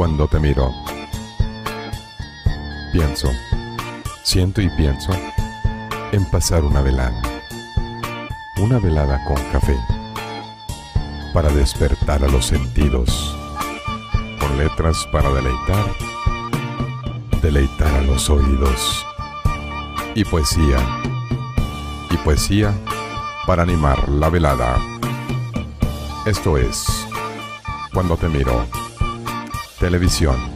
Cuando te miro, pienso, siento y pienso en pasar una velada. Una velada con café. Para despertar a los sentidos. Con letras para deleitar. Deleitar a los oídos. Y poesía. Y poesía para animar la velada. Esto es Cuando te miro. Televisión.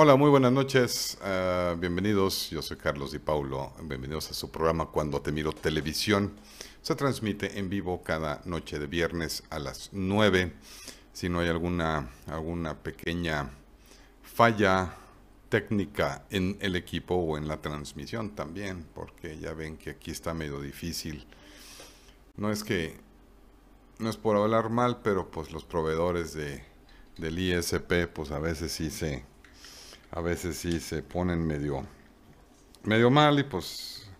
Hola, muy buenas noches. ah, bienvenidos. Yo soy Carlos Di Paulo. Bienvenidos a su programa Cuando te miro televisión. Se transmite en vivo cada noche de viernes a las 9. Si no hay alguna, alguna pequeña falla técnica en el equipo o en la transmisión también, porque ya ven que aquí está medio difícil. No es que, no es por hablar mal, pero pues los proveedores de, del ISP, pues a veces sí se, a veces sí se ponen medio, medio mal y pues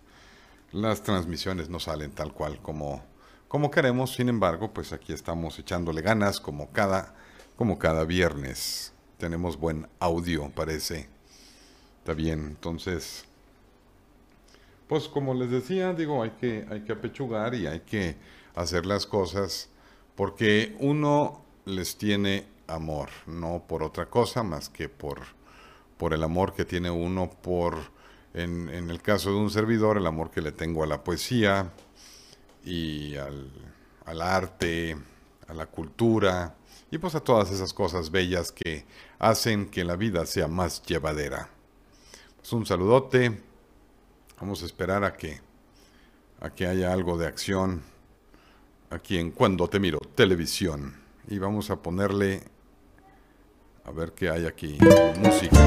las transmisiones no salen tal cual como, como queremos. Sin embargo, pues aquí estamos echándole ganas como cada, como cada viernes. Tenemos buen audio, parece. Está bien, entonces, pues como les decía, digo, hay que, hay que apechugar y hay que hacer las cosas porque uno les tiene amor, no por otra cosa más que por por el amor que tiene uno por, en, el caso de un servidor, el amor que le tengo a la poesía y al, al, arte, a la cultura y pues a todas esas cosas bellas que hacen que la vida sea más llevadera. Pues un saludote, vamos a esperar a que, a que haya algo de acción aquí en Cuando Te Miro, televisión. Y vamos a ponerle a ver qué hay aquí. Música.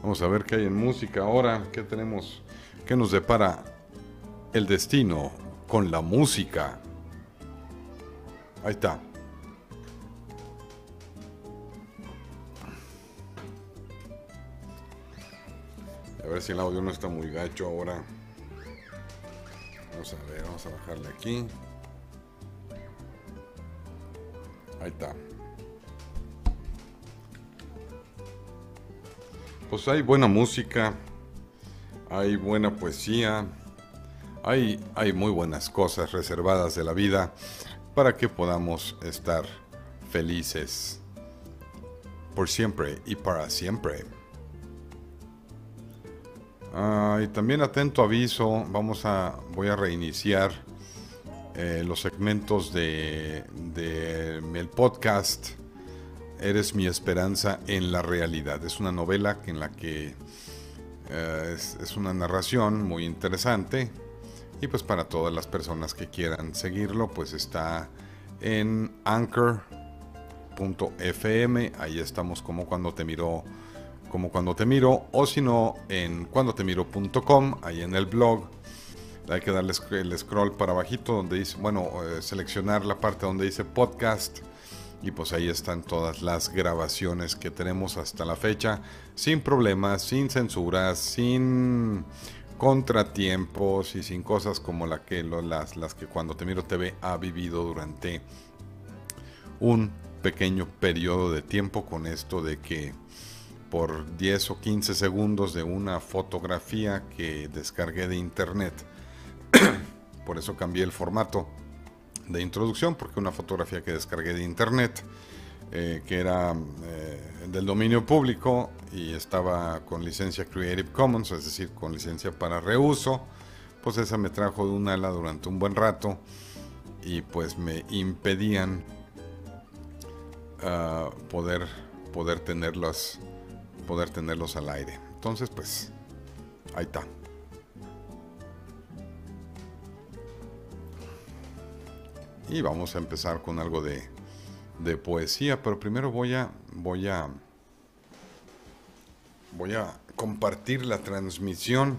Vamos a ver qué hay en música ahora. ¿Qué tenemos? ¿Qué nos depara el destino con la música? Ahí está. A ver si el audio no está muy gacho ahora. Vamos a ver, vamos a bajarle aquí. Ahí está. Pues hay buena música, hay buena poesía, hay, hay muy buenas cosas reservadas de la vida para que podamos estar felices por siempre y para siempre. Ah, y también atento aviso, vamos a, voy a reiniciar eh, los segmentos de, el podcast Eres mi esperanza en la realidad. Es una novela en la que eh, es, es, una narración muy interesante y pues para todas las personas que quieran seguirlo pues está en anchor.fm, ahí estamos como cuando te miro como cuando te miro o si no en cuandotemiro.com, ahí en el blog hay que darle el scroll para abajito donde dice, bueno, eh, seleccionar la parte donde dice podcast y pues ahí están todas las grabaciones que tenemos hasta la fecha, sin problemas, sin censuras, sin contratiempos y sin cosas como la que, las, las que cuando te miro TV ha vivido durante un pequeño periodo de tiempo con esto de que por 10 o 15 segundos de una fotografía que descargué de internet por eso cambié el formato de introducción, porque una fotografía que descargué de internet, eh, que era eh, del dominio público y estaba con licencia Creative Commons, es decir, con licencia para reuso, pues esa me trajo de un ala durante un buen rato y pues me impedían uh, poder, poder, tenerlos, poder tenerlos al aire. Entonces, pues, ahí está. Y vamos a empezar con algo de, de, poesía, pero primero voy a voy a voy a compartir la transmisión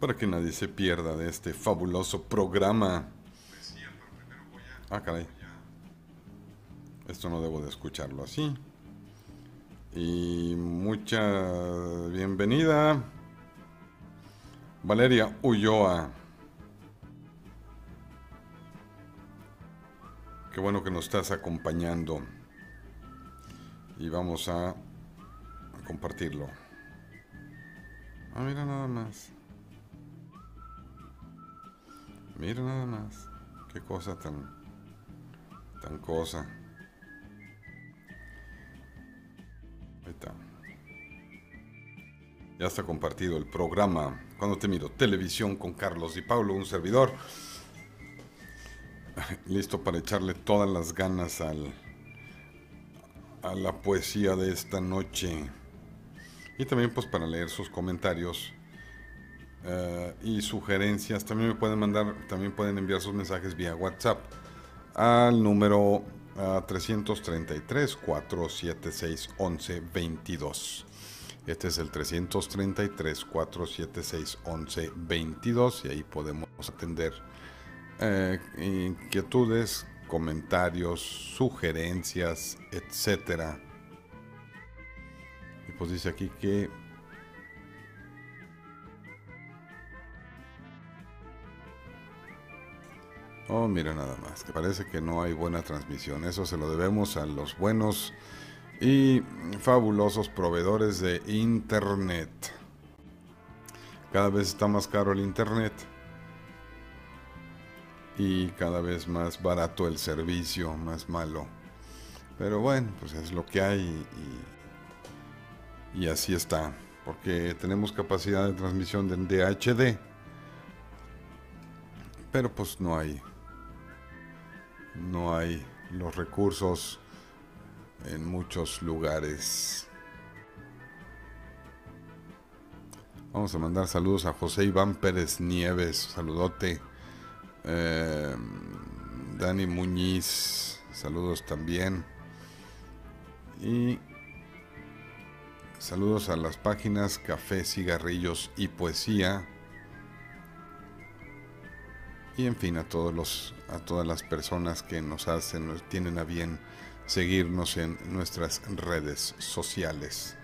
para que nadie se pierda de este fabuloso programa. Ah, caray. Esto no debo de escucharlo así. Y mucha bienvenida. Valeria Ulloa. Qué bueno que nos estás acompañando. Y vamos a, compartirlo. Ah, mira nada más. Mira nada más. Qué cosa tan... Tan cosa. Ahí está. Ya está compartido el programa. Cuando te miro, televisión con Carlos y Pablo, un servidor. Listo para echarle todas las ganas al, a la poesía de esta noche. Y también pues para leer sus comentarios eh, y sugerencias. También me pueden mandar, también pueden enviar sus mensajes vía WhatsApp al número 333 476 1122. Este es el 333 476 1122 y ahí podemos atender eh, inquietudes, comentarios, sugerencias, etcétera. Y pues dice aquí que Oh, mira nada más, que parece que no hay buena transmisión. Eso se lo debemos a los buenos y fabulosos proveedores de Internet. Cada vez está más caro el Internet y cada vez más barato el servicio, más malo. Pero bueno, pues es lo que hay y, así está, porque tenemos capacidad de transmisión de DHD, pero pues no hay no hay los recursos en muchos lugares. Vamos a mandar saludos a José Iván Pérez Nieves, saludote. Eh, Dani Muñiz, saludos también. Y saludos a las páginas Café, Cigarrillos y Poesía y en fin a todos los a todas las personas que nos hacen tienen a bien seguirnos en nuestras redes sociales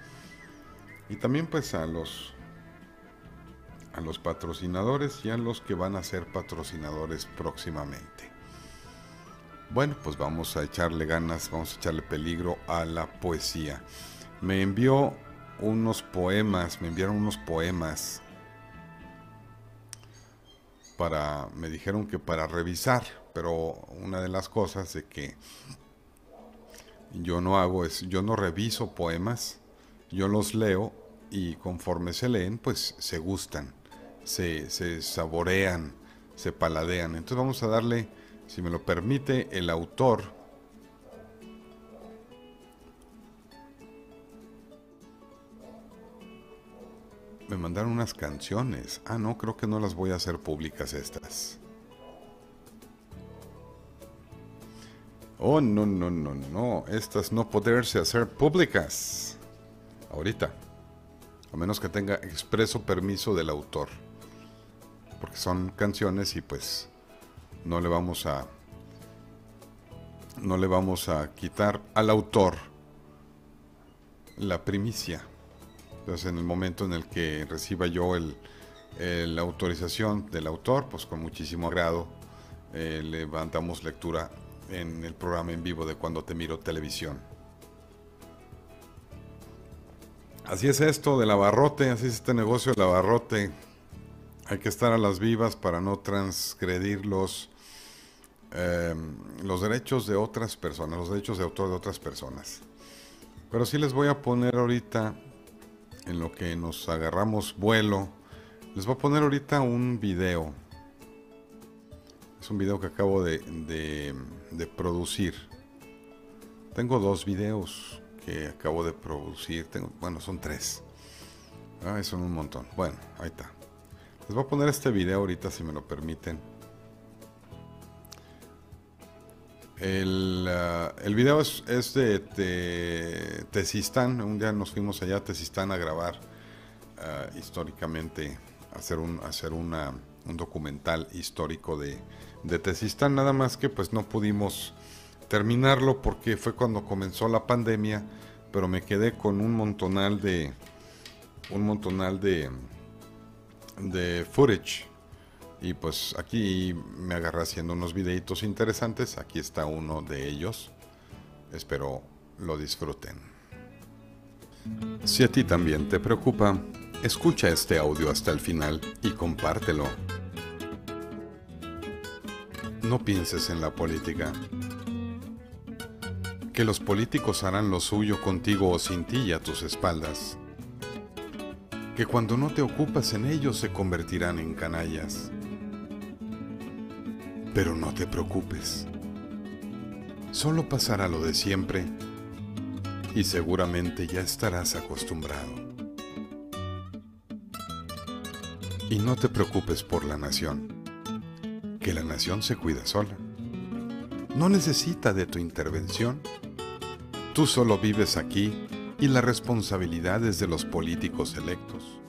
y también pues a los a los patrocinadores y a los que van a ser patrocinadores próximamente. Bueno pues vamos a echarle ganas vamos a echarle peligro a la poesía. Me envió unos poemas me enviaron unos poemas para, me dijeron que para revisar, pero una de las cosas de que yo no hago es, yo no reviso poemas, yo los leo y conforme se leen, pues se gustan, se, se saborean, se paladean. Entonces vamos a darle, si me lo permite, el autor Me mandaron unas canciones. Ah, no, creo que no las voy a hacer públicas estas. Oh, no, no, no, no. Estas no poderse hacer públicas. Ahorita. A menos que tenga expreso permiso del autor. Porque son canciones y pues no le vamos a no le vamos a quitar al autor la primicia. Entonces, en el momento en el que reciba yo el, la autorización del autor, pues con muchísimo agrado eh, levantamos lectura en el programa en vivo de Cuando Te Miro Televisión. Así es esto del abarrote, así es este negocio del abarrote. Hay que estar a las vivas para no transgredir los, em, los derechos de otras personas, los derechos de autor de otras personas. Pero sí les voy a poner ahorita en lo que nos agarramos vuelo, les voy a poner ahorita un video. Es un video que acabo de, de, producir. Tengo dos videos que acabo de producir. Bueno, son tres. Ah, son un montón. Bueno, ahí está. Les voy a poner este video ahorita si me lo permiten. El, uh, el video es, de, de, Tesistán. Un día nos fuimos allá a Tesistán a grabar uh, históricamente, hacer, un, hacer una, un documental histórico de, de Tesistán. Nada más que pues no pudimos terminarlo porque fue cuando comenzó la pandemia, pero me quedé con un montonal de un montonal de de footage y pues aquí me agarré haciendo unos videitos interesantes. Aquí está uno de ellos. Espero lo disfruten. Si a ti también te preocupa, escucha este audio hasta el final y compártelo. No pienses en la política. Que los políticos harán lo suyo contigo o sin ti y a tus espaldas. Que cuando no te ocupas en ellos se convertirán en canallas pero no te preocupes. Solo pasará lo de siempre y seguramente ya estarás acostumbrado. Y no te preocupes por la nación, que la nación se cuida sola. No necesita de tu intervención. Tú solo vives aquí y la responsabilidad es de los políticos electos.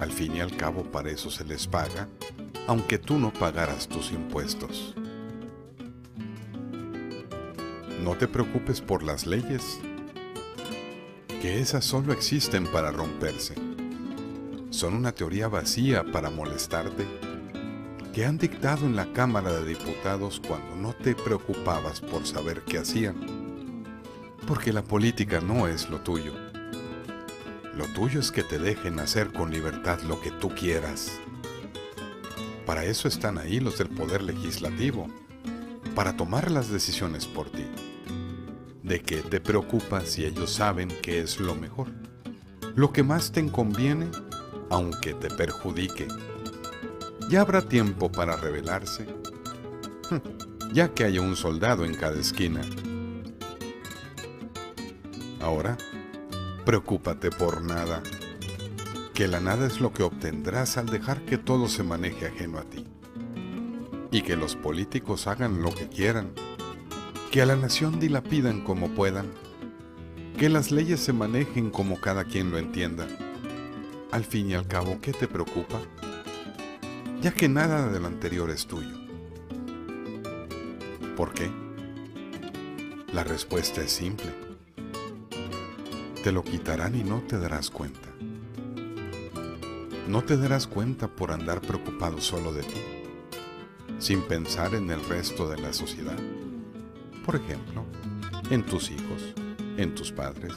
Al fin y al cabo para eso se les paga aunque tú no pagaras tus impuestos. No te preocupes por las leyes, que esas solo existen para romperse. Son una teoría vacía para molestarte, que han dictado en la Cámara de Diputados cuando no te preocupabas por saber qué hacían. Porque la política no es lo tuyo. Lo tuyo es que te dejen hacer con libertad lo que tú quieras. Para eso están ahí los del Poder Legislativo, para tomar las decisiones por ti. ¿De qué te preocupa si ellos saben que es lo mejor? Lo que más te conviene, aunque te perjudique. Ya habrá tiempo para rebelarse, ya que haya un soldado en cada esquina. Ahora, preocúpate por nada que la nada es lo que obtendrás al dejar que todo se maneje ajeno a ti. Y que los políticos hagan lo que quieran, que a la nación dilapidan como puedan, que las leyes se manejen como cada quien lo entienda. Al fin y al cabo, ¿qué te preocupa? Ya que nada de lo anterior es tuyo. ¿Por qué? La respuesta es simple. Te lo quitarán y no te darás cuenta. No te darás cuenta por andar preocupado solo de ti, sin pensar en el resto de la sociedad. Por ejemplo, en tus hijos, en tus padres,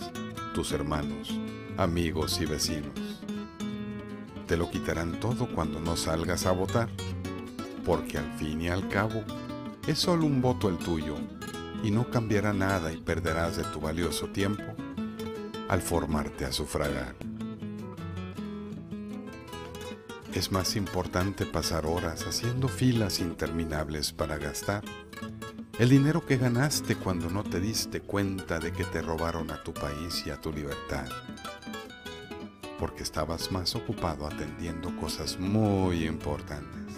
tus hermanos, amigos y vecinos. Te lo quitarán todo cuando no salgas a votar, porque al fin y al cabo es solo un voto el tuyo y no cambiará nada y perderás de tu valioso tiempo al formarte a sufragar. Es más importante pasar horas haciendo filas interminables para gastar el dinero que ganaste cuando no te diste cuenta de que te robaron a tu país y a tu libertad, porque estabas más ocupado atendiendo cosas muy importantes,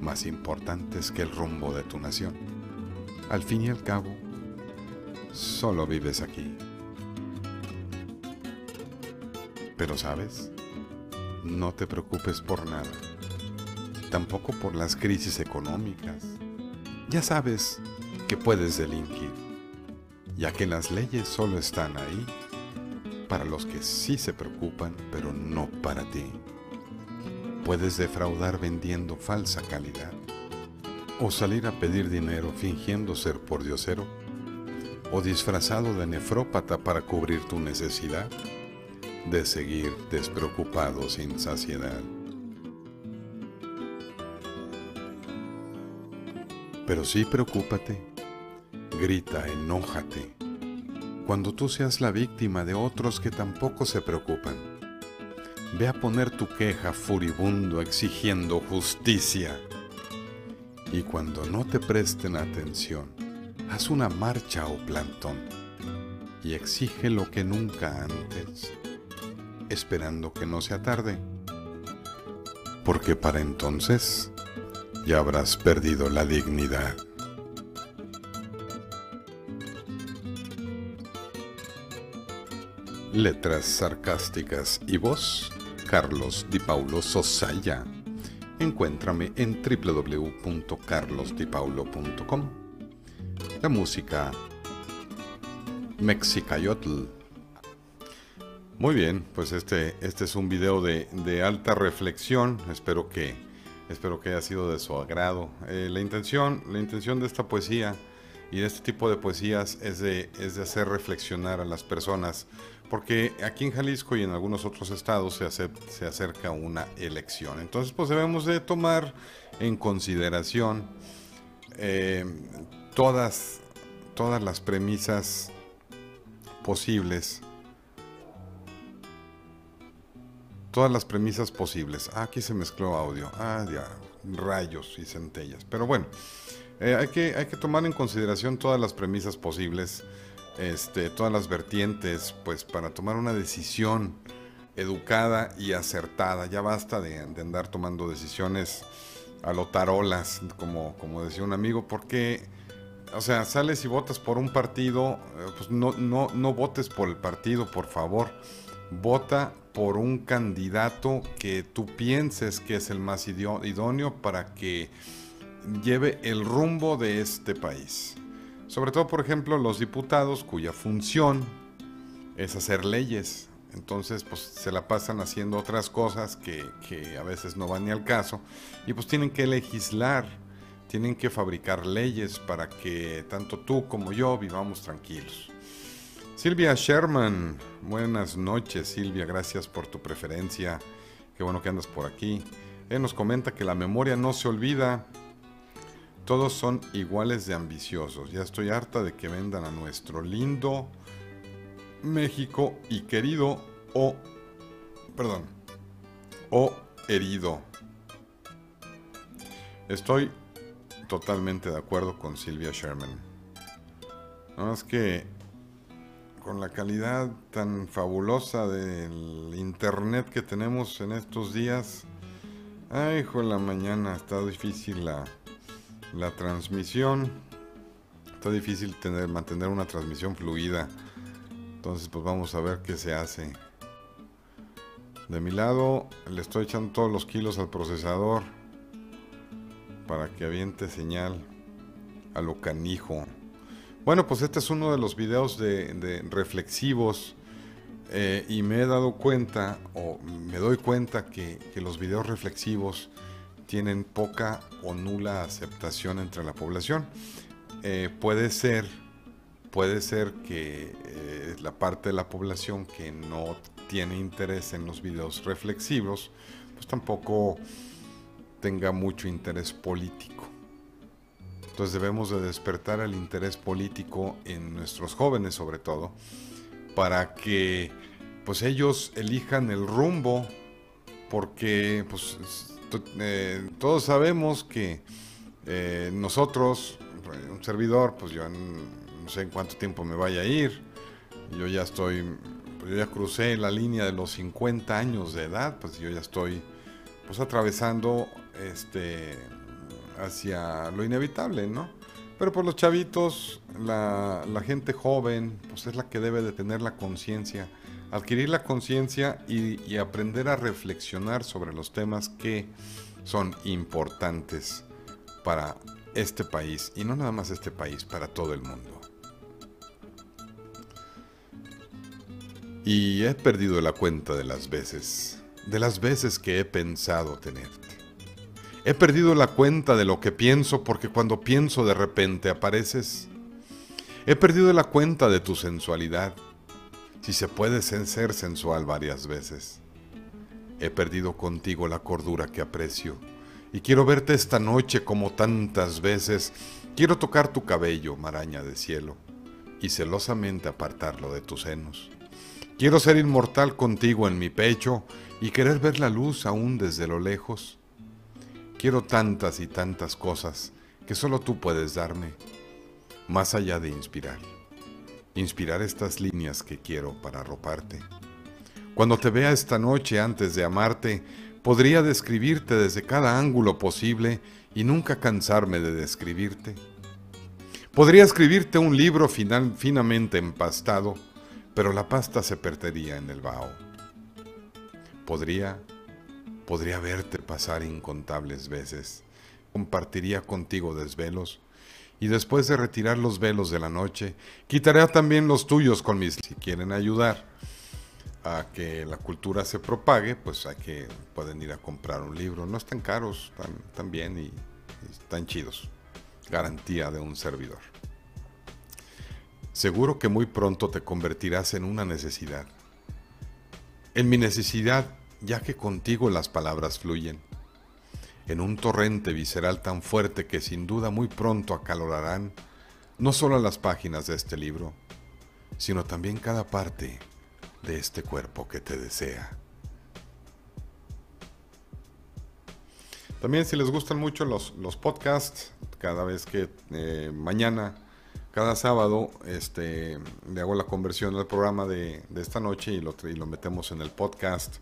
más importantes que el rumbo de tu nación. Al fin y al cabo, solo vives aquí. Pero sabes, no te preocupes por nada, tampoco por las crisis económicas. Ya sabes que puedes delinquir, ya que las leyes solo están ahí para los que sí se preocupan, pero no para ti. Puedes defraudar vendiendo falsa calidad, o salir a pedir dinero fingiendo ser pordiosero, o disfrazado de nefrópata para cubrir tu necesidad de seguir despreocupado sin saciedad. Pero sí preocúpate, grita, enójate, cuando tú seas la víctima de otros que tampoco se preocupan. Ve a poner tu queja furibundo exigiendo justicia. Y cuando no te presten atención, haz una marcha o plantón y exige lo que nunca antes esperando que no sea tarde, porque para entonces ya habrás perdido la dignidad. Letras sarcásticas y voz, Carlos Di Paulo Sosaya. Encuéntrame en www.carlosdipaulo.com. La música Mexicayotl muy bien, pues este, este es un video de, de alta reflexión. Espero que, espero que haya sido de su agrado. Eh, la, intención, la intención de esta poesía y de este tipo de poesías es de, es de hacer reflexionar a las personas porque aquí en Jalisco y en algunos otros estados se, se acerca una elección. Entonces, pues debemos de tomar en consideración eh, todas, todas las premisas posibles. Todas las premisas posibles. Ah, aquí se mezcló audio. Ah, ya, rayos y centellas. Pero bueno, eh, hay, que, hay que tomar en consideración todas las premisas posibles este, todas las vertientes, pues para tomar una decisión educada y acertada. Ya basta de, andar tomando decisiones a lo tarolas, como, como decía un amigo, porque, o sea, sales y votas por un partido, eh, pues no, no, no votes por el partido, por favor. Vota por un candidato que tú pienses que es el más idóneo para que lleve el rumbo de este país. Sobre todo, por ejemplo, los diputados cuya función es hacer leyes. Entonces, pues se la pasan haciendo otras cosas que, a veces no van ni al caso. Y pues tienen que legislar, tienen que fabricar leyes para que tanto tú como yo vivamos tranquilos. Silvia Sherman, buenas noches Silvia, gracias por tu preferencia. Qué bueno que andas por aquí. Él nos comenta que la memoria no se olvida todos son iguales de ambiciosos. Ya estoy harta de que vendan a nuestro lindo México y querido o, perdón, o herido. Estoy totalmente de acuerdo con Silvia Sherman. No más que con la calidad tan fabulosa del internet que tenemos en estos días, ay, hijo la mañana, está difícil la la transmisión. Está difícil tener, mantener una transmisión fluida. Entonces pues vamos a ver qué se hace. De mi lado le estoy echando todos los kilos al procesador para que aviente señal a lo canijo. Bueno, pues este es uno de los videos de, reflexivos eh, y me he dado cuenta o me doy cuenta que, que los videos reflexivos tienen poca o nula aceptación entre la población. Eh, puede ser, puede ser que eh, la parte de la población que no tiene interés en los videos reflexivos, pues tampoco tenga mucho interés político. Entonces debemos de despertar el interés político en nuestros jóvenes sobre todo, para que pues ellos elijan el rumbo, porque pues eh, todos sabemos que eh, nosotros, un servidor, pues yo no sé en cuánto tiempo me vaya a ir, yo ya estoy, yo ya crucé la línea de los 50 años de edad, pues yo ya estoy pues atravesando este hacia lo inevitable, ¿no? Pero por los chavitos, la, gente joven, pues es la que debe de tener la conciencia adquirir la conciencia y, aprender a reflexionar sobre los temas que son importantes para este país y no nada más este país, para todo el mundo. Y he perdido la cuenta de las veces, de las veces que he pensado tenerte. He perdido la cuenta de lo que pienso porque cuando pienso de repente apareces. He perdido la cuenta de tu sensualidad si se puede ser sensual varias veces. He perdido contigo la cordura que aprecio, y quiero verte esta noche como tantas veces. Quiero tocar tu cabello, maraña de cielo, y celosamente apartarlo de tus senos. Quiero ser inmortal contigo en mi pecho y querer ver la luz aún desde lo lejos. Quiero tantas y tantas cosas que solo tú puedes darme, más allá de inspirar inspirar estas líneas que quiero para arroparte. Cuando te vea esta noche antes de amarte, podría describirte desde cada ángulo posible y nunca cansarme de describirte. Podría escribirte un libro final, finamente empastado, pero la pasta se perdería en el vaho. Podría, podría verte pasar incontables veces, compartiría contigo desvelos, y después de retirar los velos de la noche, quitaré también los tuyos con mis... Si quieren ayudar a que la cultura se propague, pues hay que pueden ir a comprar un libro. No están caros, están, bien y están chidos. Garantía de un servidor. Seguro que muy pronto te convertirás en una necesidad. En mi necesidad, ya que contigo las palabras fluyen. En un torrente visceral tan fuerte que sin duda muy pronto acalorarán no solo las páginas de este libro, sino también cada parte de este cuerpo que te desea. También si les gustan mucho los, los podcasts, cada vez que eh, mañana cada sábado este, le hago la conversión al programa de, esta noche y lo, y lo, metemos en el podcast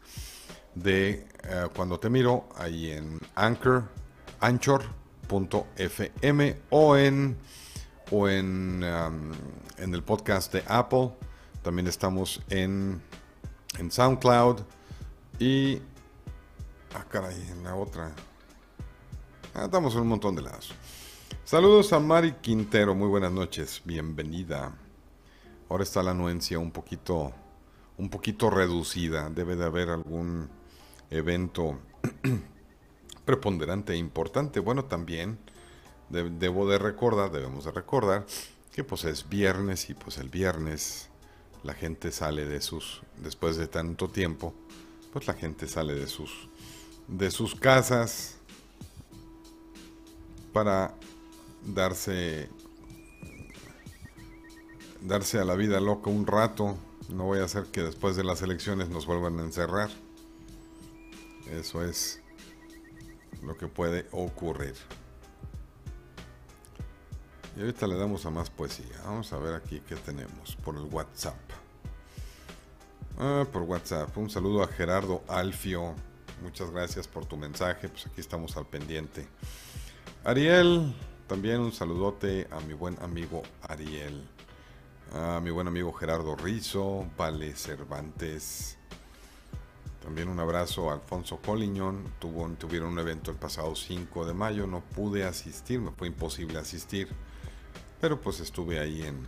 de eh, Cuando te miro, ahí en Anchor, anchor.fm o en, o en, um, en el podcast de Apple. También estamos en, en SoundCloud y... Ah, caray, en la otra. Ah, estamos en un montón de lados. Saludos a Mari Quintero, muy buenas noches, bienvenida. Ahora está la anuencia un poquito, un poquito reducida, debe de haber algún evento preponderante e importante. Bueno, también debo de recordar, debemos de recordar que pues es viernes y pues el viernes la gente sale de sus, después de tanto tiempo, pues la gente sale de sus, de sus casas para darse darse a la vida loca un rato. No voy a hacer que después de las elecciones nos vuelvan a encerrar. Eso es lo que puede ocurrir. Y ahorita le damos a más poesía. Vamos a ver aquí qué tenemos por el WhatsApp. Ah, por WhatsApp. Un saludo a Gerardo Alfio. Muchas gracias por tu mensaje. Pues aquí estamos al pendiente. Ariel, también un saludote a mi buen amigo Ariel, a mi buen amigo Gerardo Rizo, Vale Cervantes. También un abrazo a Alfonso Coliñón. Tuvo, tuvieron un evento el pasado 5 de mayo. No pude asistir, me fue imposible asistir. Pero pues estuve ahí en,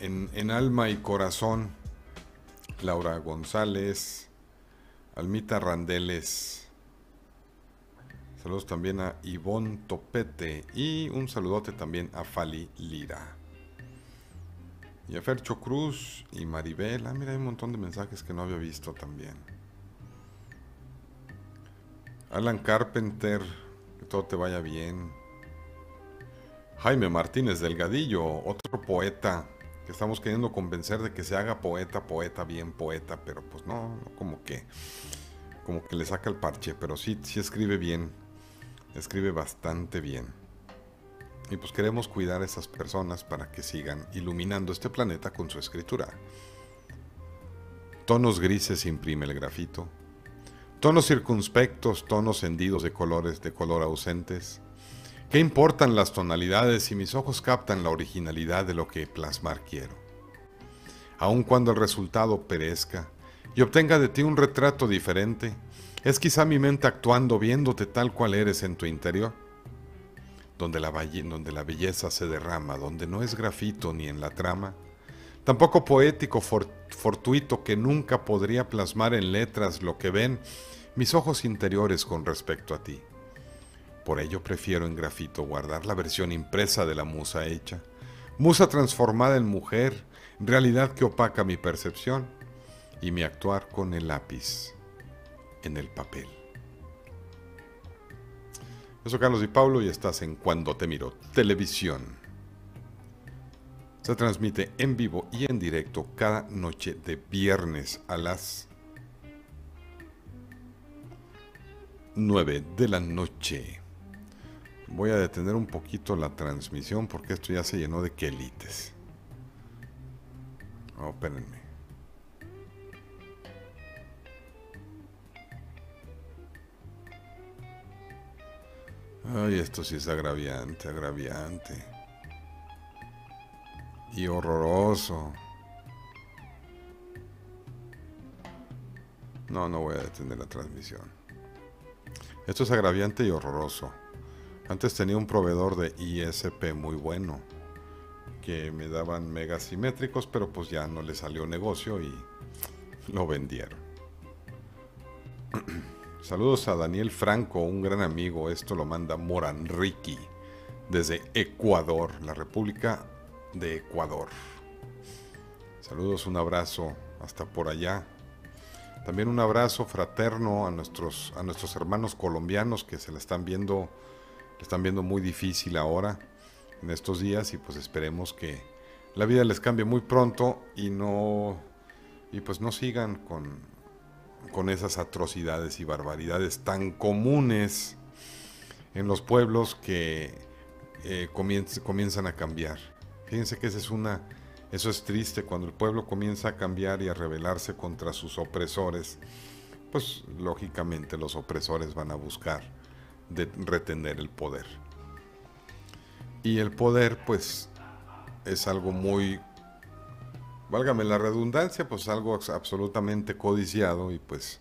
en, en alma y corazón. Laura González, Almita Randeles, Saludos también a Ivonne Topete y un saludote también a Fali Lira. Y a Cruz y Maribel. Ah, mira, hay un montón de mensajes que no había visto también. Alan Carpenter, que todo te vaya bien. Jaime Martínez Delgadillo, otro poeta que estamos queriendo convencer de que se haga poeta, poeta, bien poeta, pero pues no, como que como que le saca el parche, pero sí, sí escribe bien escribe bastante bien. Y pues queremos cuidar a esas personas para que sigan iluminando este planeta con su escritura. Tonos grises imprime el grafito. Tonos circunspectos, tonos hendidos de colores de color ausentes. ¿Qué importan las tonalidades si mis ojos captan la originalidad de lo que plasmar quiero? Aun cuando el resultado perezca y obtenga de ti un retrato diferente, es quizá mi mente actuando viéndote tal cual eres en tu interior, donde la, donde la belleza se derrama, donde no es grafito ni en la trama, tampoco poético fortuito que nunca podría plasmar en letras lo que ven mis ojos interiores con respecto a ti. Por ello prefiero en grafito guardar la versión impresa de la musa hecha, musa transformada en mujer, realidad que opaca mi percepción y mi actuar con el lápiz en el papel. Yo Carlos Di Paulo y estás en Cuando Te Miro Televisión. Se transmite en vivo y en directo cada noche de viernes a las 9 de la noche. Voy a detener un poquito la transmisión porque esto ya se llenó de quelites. Oh, espérenme. Ay, esto sí es agraviante, agraviante. Y horroroso. No, no voy a detener la transmisión. Esto es agraviante y horroroso. Antes tenía un proveedor de ISP muy bueno, que me daban megasimétricos, pero pues ya no le salió negocio y lo vendieron. Saludos a Daniel Franco, un gran amigo. Esto lo manda Moranriqui desde Ecuador, la República de Ecuador. Saludos, un abrazo hasta por allá. También un abrazo fraterno a nuestros, a nuestros hermanos colombianos que se la están viendo, están viendo muy difícil ahora en estos días y pues esperemos que la vida les cambie muy pronto y no y pues no sigan con, con esas atrocidades y barbaridades tan comunes en los pueblos que eh, comienzan a cambiar. Fíjense que esa es una eso es triste cuando el pueblo comienza a cambiar y a rebelarse contra sus opresores. Pues lógicamente los opresores van a buscar de retener el poder. Y el poder pues es algo muy, válgame la redundancia, pues algo absolutamente codiciado y pues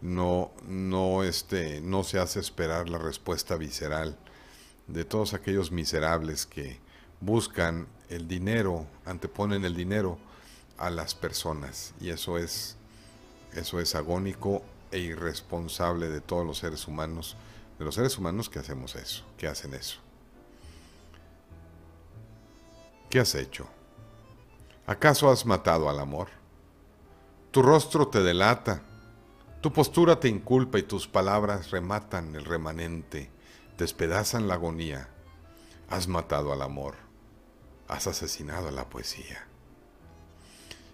no, no, este, no se hace esperar la respuesta visceral de todos aquellos miserables que buscan el dinero, anteponen el dinero a las personas y eso es eso es agónico e irresponsable de todos los seres humanos, de los seres humanos que hacemos eso, que hacen eso. ¿Qué has hecho? ¿Acaso has matado al amor? Tu rostro te delata, tu postura te inculpa y tus palabras rematan el remanente, despedazan la agonía. Has matado al amor has asesinado a la poesía.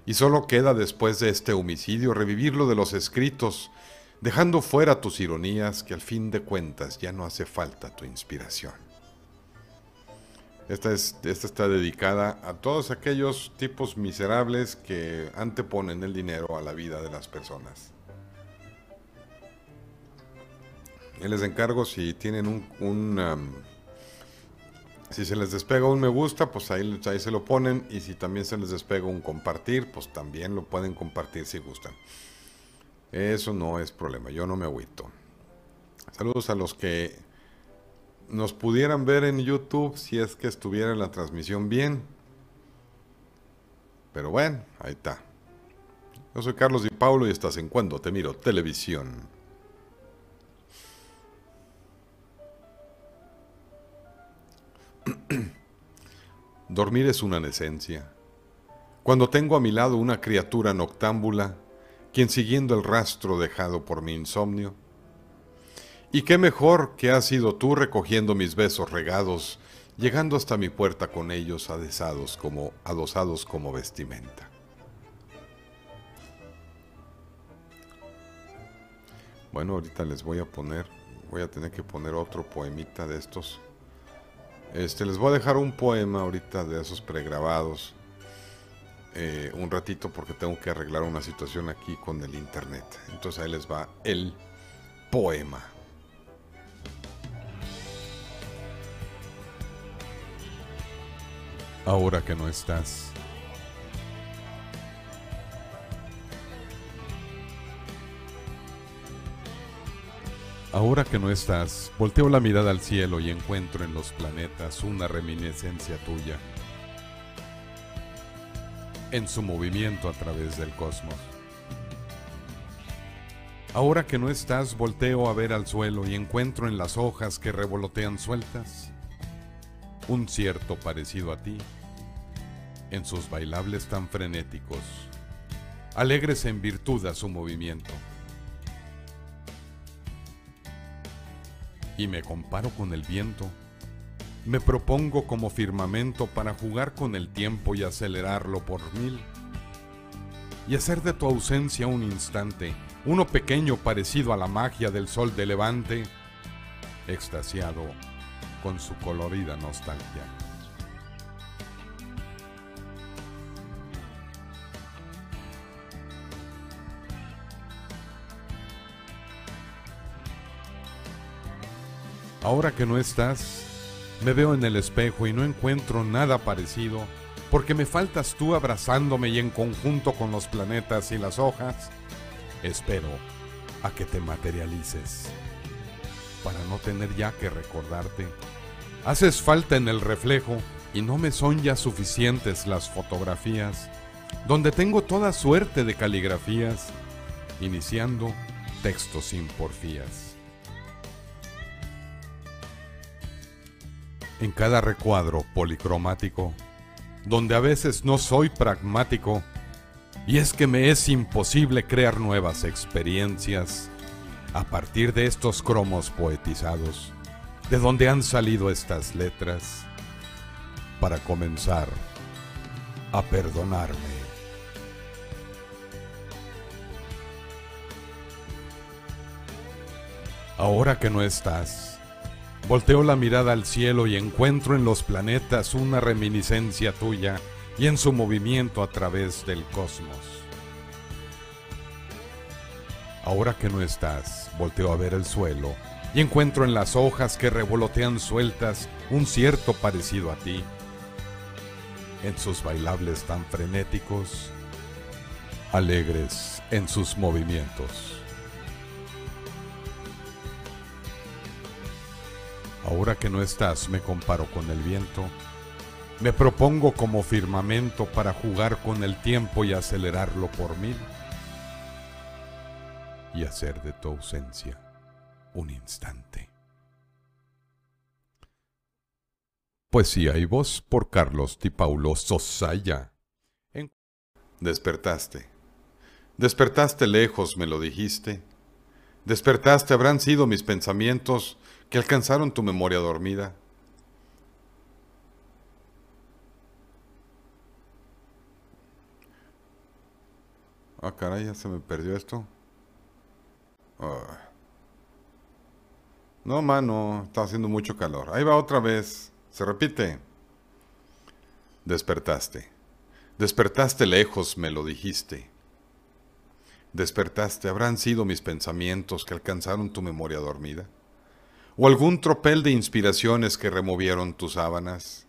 Y solo queda después de este homicidio revivirlo de los escritos, dejando fuera tus ironías que al fin de cuentas ya no hace falta tu inspiración. Esta, es, esta está dedicada a todos aquellos tipos miserables que anteponen el dinero a la vida de las personas. Les encargo si tienen un, un um, si se les despega un me gusta, pues ahí, ahí se lo ponen. Y si también se les despega un compartir, pues también lo pueden compartir si gustan. Eso no es problema, yo no me agüito. Saludos a los que nos pudieran ver en YouTube si es que estuviera la transmisión bien. Pero bueno, ahí está. Yo soy Carlos Di Paulo y estás en Cuando Te Miro Televisión. Dormir es una necencia. Cuando tengo a mi lado una criatura noctámbula, quien siguiendo el rastro dejado por mi insomnio, y qué mejor que has sido tú recogiendo mis besos regados, llegando hasta mi puerta con ellos adesados como, adosados como vestimenta. Bueno, ahorita les voy a poner, voy a tener que poner otro poemita de estos. Este, les voy a dejar un poema ahorita de esos pregrabados. Eh, un ratito porque tengo que arreglar una situación aquí con el internet. Entonces ahí les va el poema. Ahora que no estás Ahora que no estás, volteo la mirada al cielo y encuentro en los planetas una reminiscencia tuya, en su movimiento a través del cosmos. Ahora que no estás, volteo a ver al suelo y encuentro en las hojas que revolotean sueltas un cierto parecido a ti, en sus bailables tan frenéticos, alegres en virtud a su movimiento. y me comparo con el viento. Me propongo como firmamento para jugar con el tiempo y acelerarlo por mil. Y hacer de tu ausencia un instante, uno pequeño parecido a la magia del sol de levante, extasiado con su colorida nostalgia. Ahora que no estás, me veo en el espejo y no encuentro nada parecido, porque me faltas tú abrazándome y en conjunto con los planetas y las hojas, Espero a que te materialices para no tener ya que recordarte. Haces falta en el reflejo y no me son ya suficientes las fotografías, donde tengo toda suerte de caligrafías, iniciando textos sin porfías. En cada recuadro policromático, donde a veces no soy pragmático, y es que me es imposible crear nuevas experiencias a partir de estos cromos poetizados, de donde han salido estas letras, para comenzar a perdonarme. Ahora que no estás, volteo la mirada al cielo y encuentro en los planetas una reminiscencia tuya y en su movimiento a través del cosmos. Ahora que no estás, volteo a ver el suelo y encuentro en las hojas que revolotean sueltas un cierto parecido a ti. En sus bailables tan frenéticos, alegres en sus movimientos. Ahora que no estás, me comparo con el viento me propongo como firmamento para jugar con el tiempo y acelerarlo por mil y hacer de tu ausencia un instante. Poesía y voz por Carlos Di Paulo Sosaya. Despertaste. Despertaste lejos, me lo dijiste. Despertaste habrán sido mis pensamientos que alcanzaron tu memoria dormida Ah, caray, ya se me perdió esto. No, mano, está haciendo mucho calor. Ahí va otra vez. Se repite. Despertaste. Despertaste lejos, me lo dijiste. Despertaste, habrán sido mis pensamientos que alcanzaron tu memoria dormida. O algún tropel de inspiraciones que removieron tus sábanas.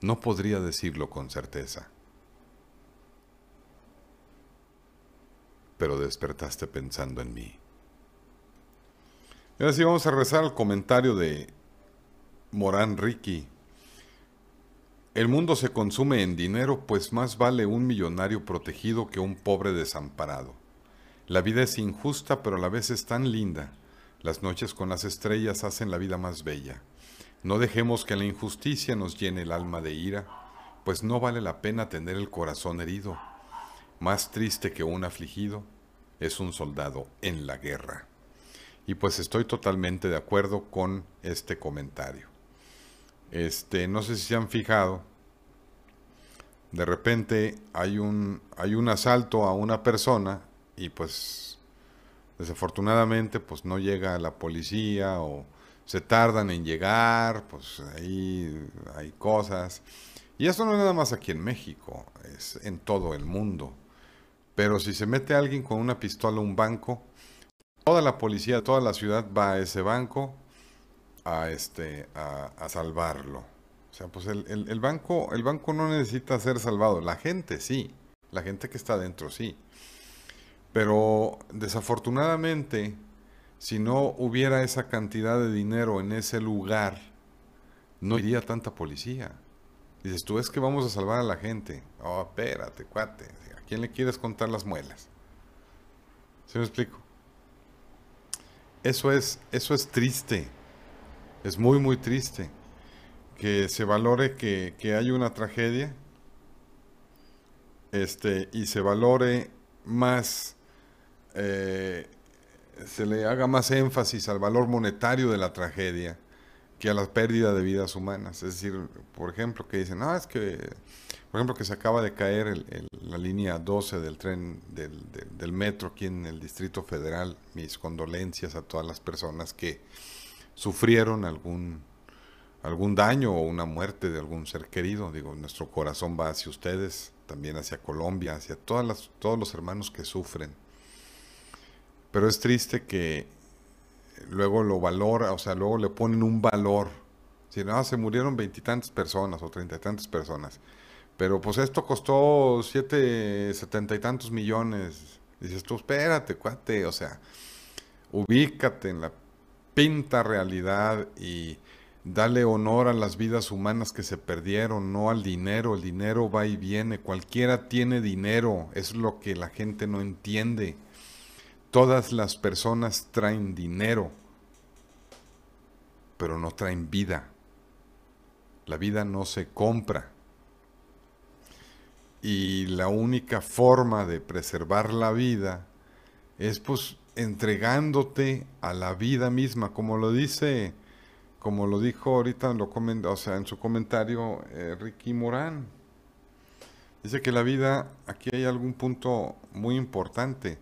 No podría decirlo con certeza. Pero despertaste pensando en mí. Y ahora sí vamos a rezar al comentario de Morán Ricky. El mundo se consume en dinero, pues más vale un millonario protegido que un pobre desamparado. La vida es injusta, pero a la vez es tan linda. Las noches con las estrellas hacen la vida más bella. No dejemos que la injusticia nos llene el alma de ira, pues no vale la pena tener el corazón herido. Más triste que un afligido es un soldado en la guerra. Y pues estoy totalmente de acuerdo con este comentario. Este, no sé si se han fijado, de repente hay un, hay un asalto a una persona y pues desafortunadamente pues no llega la policía o se tardan en llegar, pues ahí hay cosas. Y eso no es nada más aquí en México, es en todo el mundo. Pero si se mete alguien con una pistola a un banco, toda la policía, toda la ciudad va a ese banco a, este, a, salvarlo. O sea, pues el, el, banco, el banco no necesita ser salvado, la gente sí, la gente que está dentro sí. Pero desafortunadamente, si no hubiera esa cantidad de dinero en ese lugar, no iría tanta policía. Dices, tú es que vamos a salvar a la gente. Oh, espérate, cuate quién le quieres contar las muelas? ¿Se me explico? Eso es, eso es triste. Es muy, muy triste. Que se valore que, que hay una tragedia este, y se valore más, eh, se le haga más énfasis al valor monetario de la tragedia que a la pérdida de vidas humanas. Es decir, por ejemplo, que dicen, no, es que por ejemplo, que se acaba de caer la línea 12 del tren del, metro aquí en el Distrito Federal. Mis condolencias a todas las personas que sufrieron algún, algún daño o una muerte de algún ser querido. Digo, nuestro corazón va hacia ustedes, también hacia Colombia, hacia todas las, todos los hermanos que sufren. Pero es triste que luego lo valora, o sea, luego le ponen un valor. Si no, se murieron veintitantas personas o treinta y tantas personas pero pues esto costó siete, setenta y tantos millones. Dices tú, espérate, cuate, o sea, ubícate en la pinta realidad y dale honor a las vidas humanas que se perdieron, no al dinero. El dinero va y viene, cualquiera tiene dinero, es lo que la gente no entiende. Todas las personas traen dinero, pero no traen vida. La vida no se compra. Y la única forma de preservar la vida es pues entregándote a la vida misma, como lo dice, como lo dijo ahorita, lo o sea, en su comentario eh, Ricky Morán. Dice que la vida, aquí hay algún punto muy importante.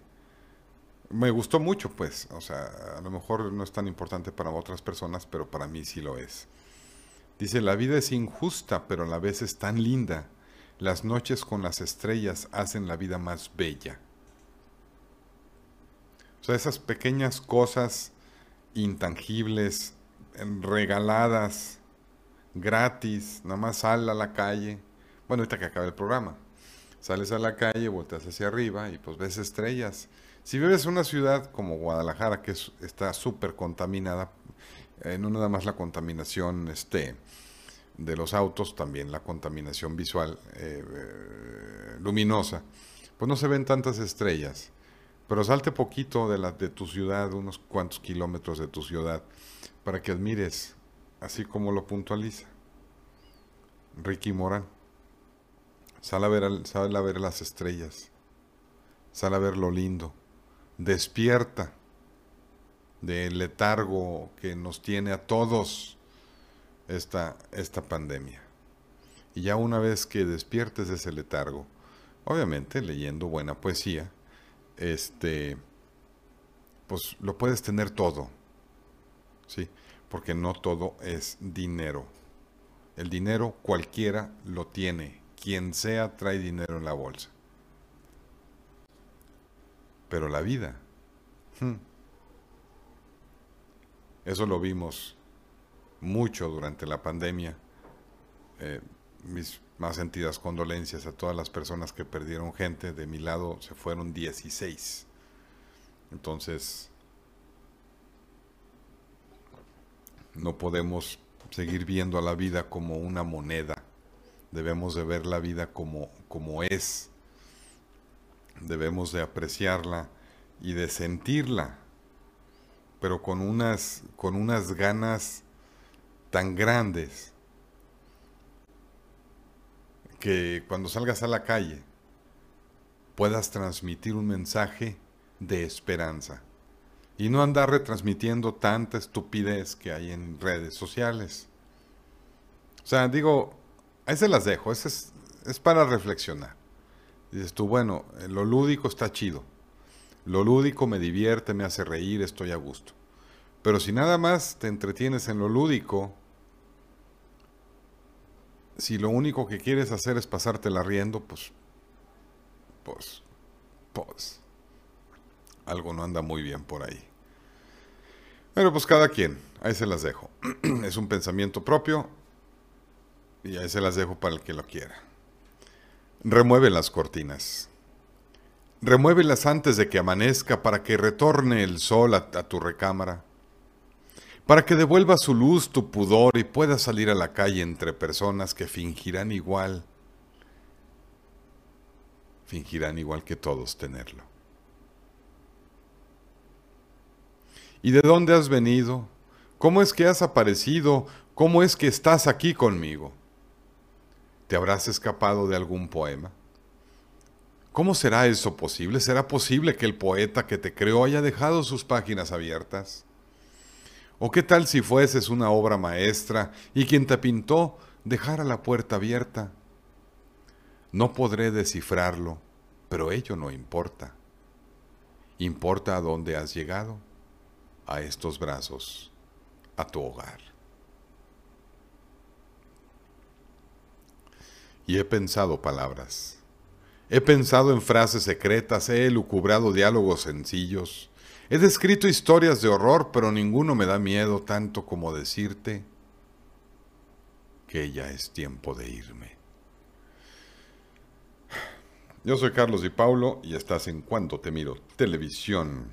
Me gustó mucho, pues, o sea, a lo mejor no es tan importante para otras personas, pero para mí sí lo es. Dice, la vida es injusta, pero a la vez es tan linda. Las noches con las estrellas hacen la vida más bella. O sea, esas pequeñas cosas intangibles, regaladas, gratis, nada más sal a la calle. Bueno, ahorita que acabe el programa. Sales a la calle, volteas hacia arriba y pues ves estrellas. Si vives en una ciudad como Guadalajara, que está súper contaminada, eh, no nada más la contaminación este, de los autos, también la contaminación visual eh, eh, luminosa, pues no se ven tantas estrellas. Pero salte poquito de, la, de tu ciudad, unos cuantos kilómetros de tu ciudad, para que admires, así como lo puntualiza Ricky Morán. Sal a ver, sal a ver las estrellas, sal a ver lo lindo, despierta del letargo que nos tiene a todos esta, esta pandemia. Y ya una vez que despiertes de ese letargo, obviamente leyendo buena poesía, este, pues lo puedes tener todo, ¿sí? Porque no todo es dinero. El dinero cualquiera lo tiene, quien sea trae dinero en la bolsa. Pero la vida, hmm, eso lo vimos mucho durante la pandemia. Eh, mis más sentidas condolencias a todas las personas que perdieron gente. De mi lado se fueron 16. Entonces, no podemos seguir viendo a la vida como una moneda. Debemos de ver la vida como, como es. Debemos de apreciarla y de sentirla, pero con unas, con unas ganas tan grandes que cuando salgas a la calle puedas transmitir un mensaje de esperanza y no andar retransmitiendo tanta estupidez que hay en redes sociales. O sea, digo, ahí se las dejo, es, es para reflexionar. Dices tú, bueno, lo lúdico está chido, lo lúdico me divierte, me hace reír, estoy a gusto. Pero si nada más te entretienes en lo lúdico, si lo único que quieres hacer es pasártela riendo, pues, pues, pues, algo no anda muy bien por ahí. Pero pues cada quien, ahí se las dejo. es un pensamiento propio y ahí se las dejo para el que lo quiera. Remueve las cortinas. Remuévelas antes de que amanezca para que retorne el sol a, a tu recámara para que devuelva su luz tu pudor y puedas salir a la calle entre personas que fingirán igual, fingirán igual que todos tenerlo. ¿Y de dónde has venido? ¿Cómo es que has aparecido? ¿Cómo es que estás aquí conmigo? ¿Te habrás escapado de algún poema? ¿Cómo será eso posible? ¿Será posible que el poeta que te creó haya dejado sus páginas abiertas? ¿O qué tal si fueses una obra maestra y quien te pintó dejara la puerta abierta? No podré descifrarlo, pero ello no importa. Importa a dónde has llegado, a estos brazos, a tu hogar. Y he pensado palabras. He pensado en frases secretas, he elucubrado diálogos sencillos, He descrito historias de horror, pero ninguno me da miedo tanto como decirte que ya es tiempo de irme. Yo soy Carlos Di Paulo y estás en Cuando Te Miro Televisión.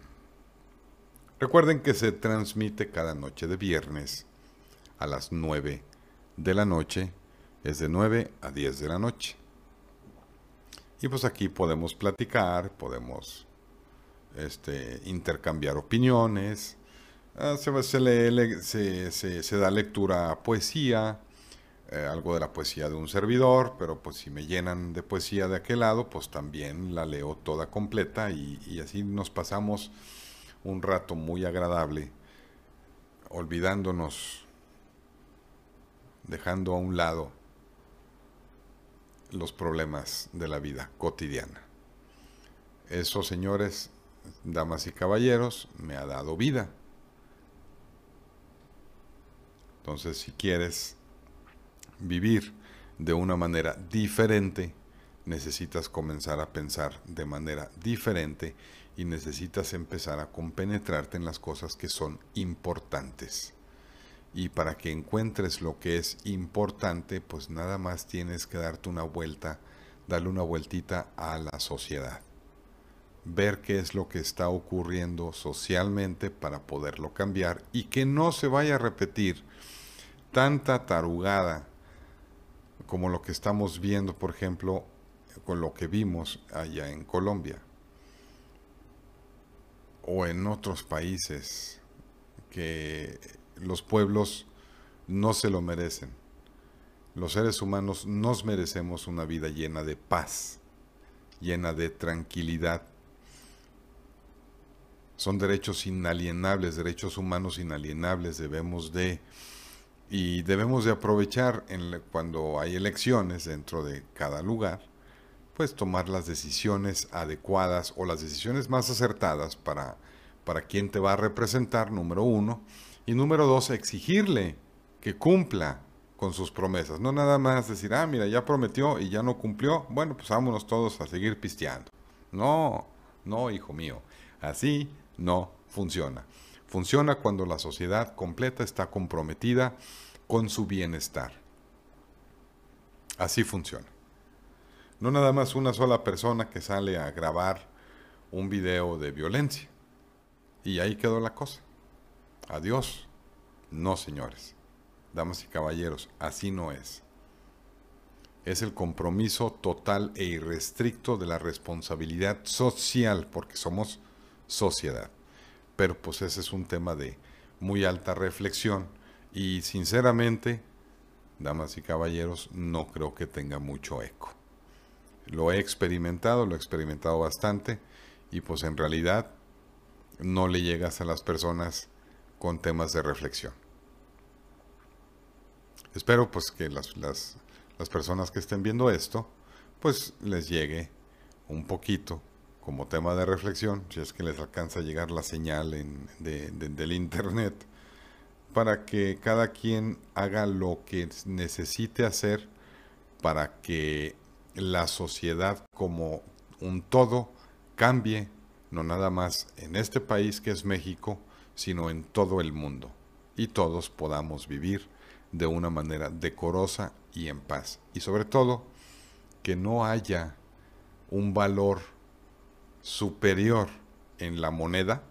Recuerden que se transmite cada noche de viernes a las 9 de la noche, es de 9 a 10 de la noche. Y pues aquí podemos platicar, podemos este, intercambiar opiniones, ah, se, da lectura a poesía, eh, algo de la poesía de un servidor, pero pues si me llenan de poesía de aquel lado, pues también la leo toda completa y, y así nos pasamos un rato muy agradable, olvidándonos, dejando a un lado los problemas de la vida cotidiana. Eso, señores, damas y caballeros, me ha dado vida. Entonces, si quieres vivir de una manera diferente, necesitas comenzar a pensar de manera diferente y necesitas empezar a compenetrarte en las cosas que son importantes. Y para que encuentres lo que es importante, pues nada más tienes que darte una vuelta, darle una vueltita a la sociedad. Ver qué es lo que está ocurriendo socialmente para poderlo cambiar y que no se vaya a repetir tanta tarugada como lo que estamos viendo, por ejemplo, con lo que vimos allá en Colombia o en otros países que los pueblos no se lo merecen. Los seres humanos nos merecemos una vida llena de paz, llena de tranquilidad. Son derechos inalienables, derechos humanos inalienables. Debemos de y debemos de aprovechar cuando hay elecciones dentro de cada lugar, pues tomar las decisiones adecuadas o las decisiones más acertadas para, para quien te va a representar, número uno, y número dos, exigirle que cumpla con sus promesas, no nada más decir, ah, mira, ya prometió y ya no cumplió, bueno, pues vámonos todos a seguir pisteando. No, no, hijo mío, así no funciona. Funciona cuando la sociedad completa está comprometida con su bienestar. Así funciona. No nada más una sola persona que sale a grabar un video de violencia. Y ahí quedó la cosa. Adiós. No, señores. Damas y caballeros, así no es. Es el compromiso total e irrestricto de la responsabilidad social, porque somos sociedad pero pues ese es un tema de muy alta reflexión y sinceramente, damas y caballeros, no creo que tenga mucho eco. Lo he experimentado, lo he experimentado bastante y pues en realidad no le llegas a las personas con temas de reflexión. Espero pues que las, las, las personas que estén viendo esto pues les llegue un poquito como tema de reflexión, si es que les alcanza a llegar la señal del Internet, para que cada quien haga lo que necesite hacer para que la sociedad como un todo cambie, no nada más en este país que es México, sino en todo el mundo, y todos podamos vivir de una manera decorosa y en paz. Y sobre todo, que no haya un valor superior en la moneda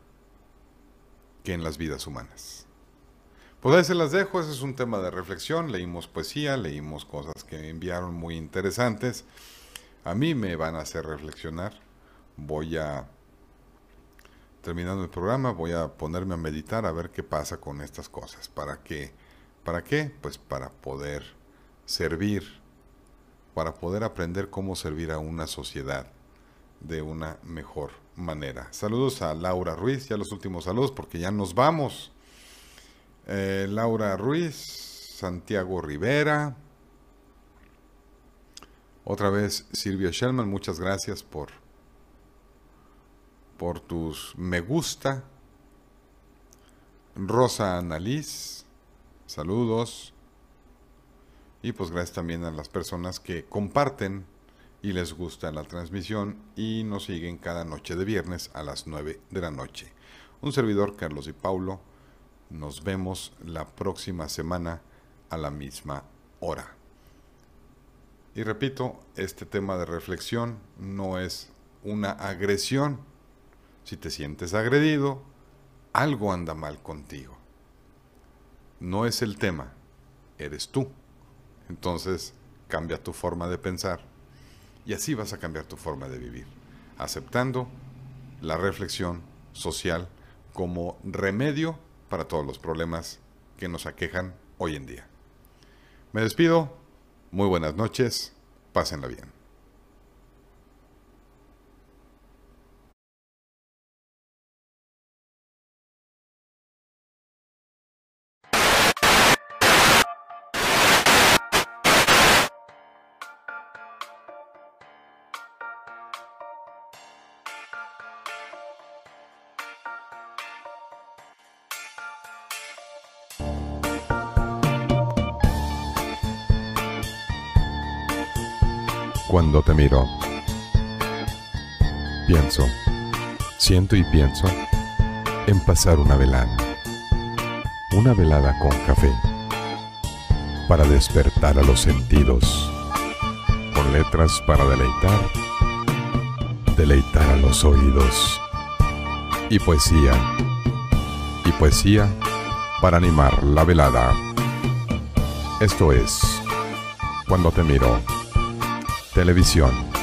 que en las vidas humanas. Pues ahí se las dejo, ese es un tema de reflexión, leímos poesía, leímos cosas que enviaron muy interesantes. A mí me van a hacer reflexionar. Voy a, terminando el programa, voy a ponerme a meditar a ver qué pasa con estas cosas. ¿Para qué? ¿Para qué? Pues para poder servir, para poder aprender cómo servir a una sociedad de una mejor manera. Saludos a Laura Ruiz, ya los últimos saludos porque ya nos vamos. Eh, Laura Ruiz, Santiago Rivera, otra vez Silvia Shellman, muchas gracias por, por tus me gusta. Rosa Annalise, saludos. Y pues gracias también a las personas que comparten y les gusta la transmisión y nos siguen cada noche de viernes a las 9 de la noche. Un servidor, Carlos y Paulo, nos vemos la próxima semana a la misma hora. Y repito, este tema de reflexión no es una agresión. Si te sientes agredido, algo anda mal contigo. No es el tema, eres tú. Entonces, cambia tu forma de pensar y así vas a cambiar tu forma de vivir, aceptando la reflexión social como remedio para todos los problemas que nos aquejan hoy en día. Me despido, muy buenas noches, pásenla bien. Cuando te miro, pienso, siento y pienso en pasar una velada. Una velada con café. Para despertar a los sentidos. Con letras para deleitar. Deleitar a los oídos. Y poesía. Y poesía para animar la velada. Esto es Cuando te miro televisión.